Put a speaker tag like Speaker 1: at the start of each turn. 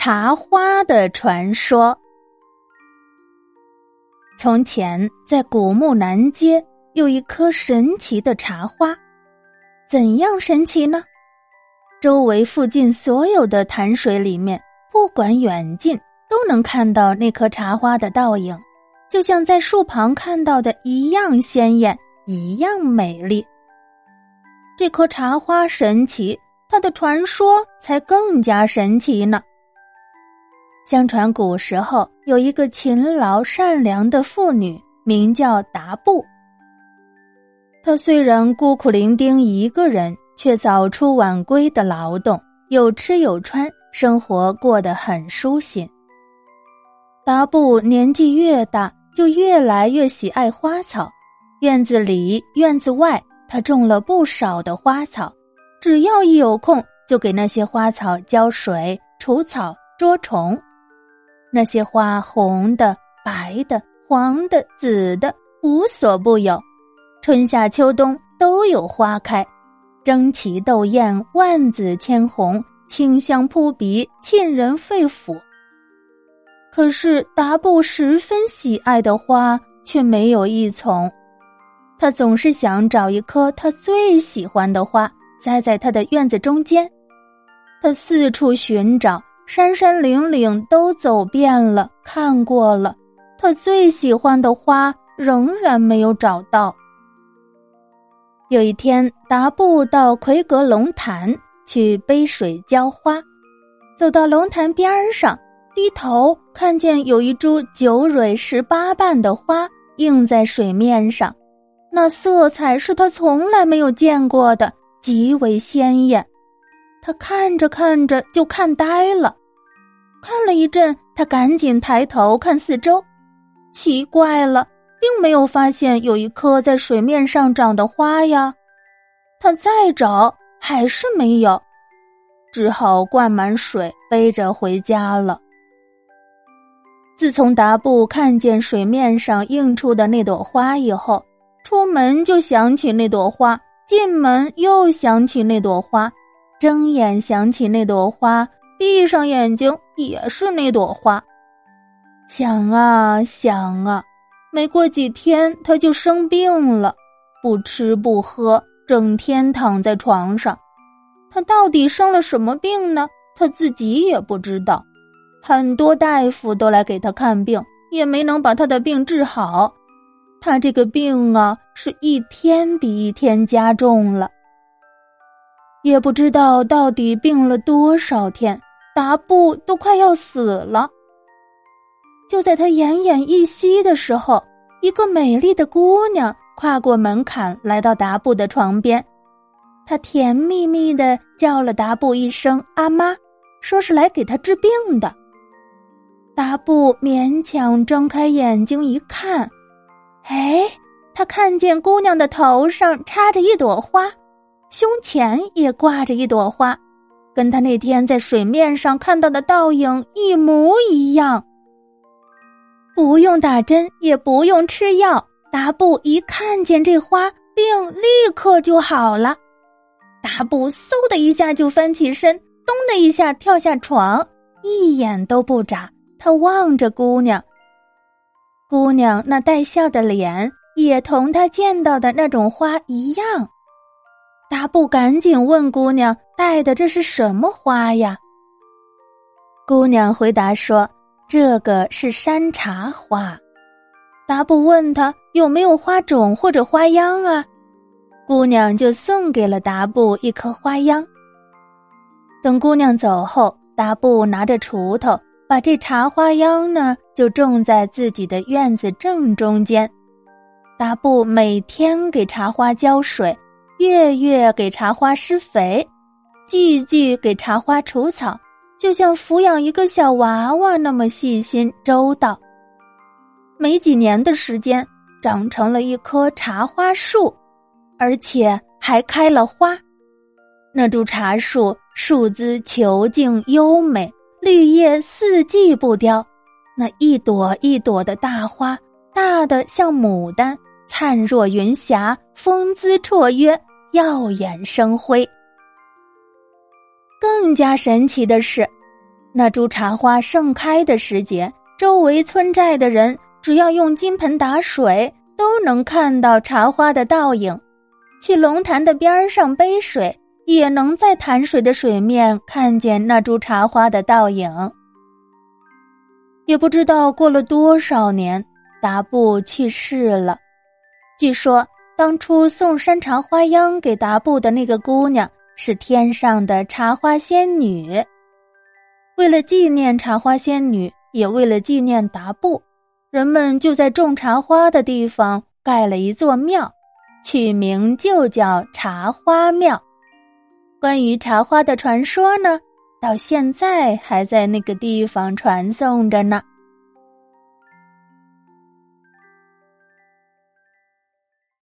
Speaker 1: 茶花的传说。从前，在古木南街有一棵神奇的茶花，怎样神奇呢？周围附近所有的潭水里面，不管远近，都能看到那棵茶花的倒影，就像在树旁看到的一样鲜艳，一样美丽。这棵茶花神奇，它的传说才更加神奇呢。相传古时候有一个勤劳善良的妇女，名叫达布。她虽然孤苦伶仃一个人，却早出晚归的劳动，有吃有穿，生活过得很舒心。达布年纪越大，就越来越喜爱花草，院子里院子外，他种了不少的花草，只要一有空，就给那些花草浇水、除草、捉虫。那些花，红的、白的、黄的、紫的，无所不有。春夏秋冬都有花开，争奇斗艳，万紫千红，清香扑鼻，沁人肺腑。可是达布十分喜爱的花却没有一丛，他总是想找一棵他最喜欢的花栽在他的院子中间。他四处寻找。山山岭岭都走遍了，看过了，他最喜欢的花仍然没有找到。有一天，达布到奎格龙潭去背水浇花，走到龙潭边上，低头看见有一株九蕊十八瓣的花映在水面上，那色彩是他从来没有见过的，极为鲜艳。他看着看着就看呆了。看了一阵，他赶紧抬头看四周，奇怪了，并没有发现有一棵在水面上长的花呀。他再找还是没有，只好灌满水背着回家了。自从达布看见水面上映出的那朵花以后，出门就想起那朵花，进门又想起那朵花，睁眼想起那朵花。闭上眼睛也是那朵花，想啊想啊，没过几天他就生病了，不吃不喝，整天躺在床上。他到底生了什么病呢？他自己也不知道。很多大夫都来给他看病，也没能把他的病治好。他这个病啊，是一天比一天加重了，也不知道到底病了多少天。达布都快要死了。就在他奄奄一息的时候，一个美丽的姑娘跨过门槛，来到达布的床边。她甜蜜蜜的叫了达布一声“阿妈”，说是来给他治病的。达布勉强睁开眼睛一看，哎，他看见姑娘的头上插着一朵花，胸前也挂着一朵花。跟他那天在水面上看到的倒影一模一样。不用打针，也不用吃药，达布一看见这花，病立刻就好了。达布嗖的一下就翻起身，咚的一下跳下床，一眼都不眨。他望着姑娘，姑娘那带笑的脸也同他见到的那种花一样。达布赶紧问姑娘：“带的这是什么花呀？”姑娘回答说：“这个是山茶花。”达布问他有没有花种或者花秧啊？姑娘就送给了达布一颗花秧。等姑娘走后，达布拿着锄头，把这茶花秧呢就种在自己的院子正中间。达布每天给茶花浇水。月月给茶花施肥，季季给茶花除草，就像抚养一个小娃娃那么细心周到。没几年的时间，长成了一棵茶花树，而且还开了花。那株茶树树姿遒劲优美，绿叶四季不凋。那一朵一朵的大花，大的像牡丹，灿若云霞，风姿绰约。耀眼生辉。更加神奇的是，那株茶花盛开的时节，周围村寨的人只要用金盆打水，都能看到茶花的倒影。去龙潭的边上背水，也能在潭水的水面看见那株茶花的倒影。也不知道过了多少年，达布去世了。据说当初送山茶花秧给达布的那个姑娘是天上的茶花仙女。为了纪念茶花仙女，也为了纪念达布，人们就在种茶花的地方盖了一座庙。取名就叫茶花庙。关于茶花的传说呢，到现在还在那个地方传颂着呢。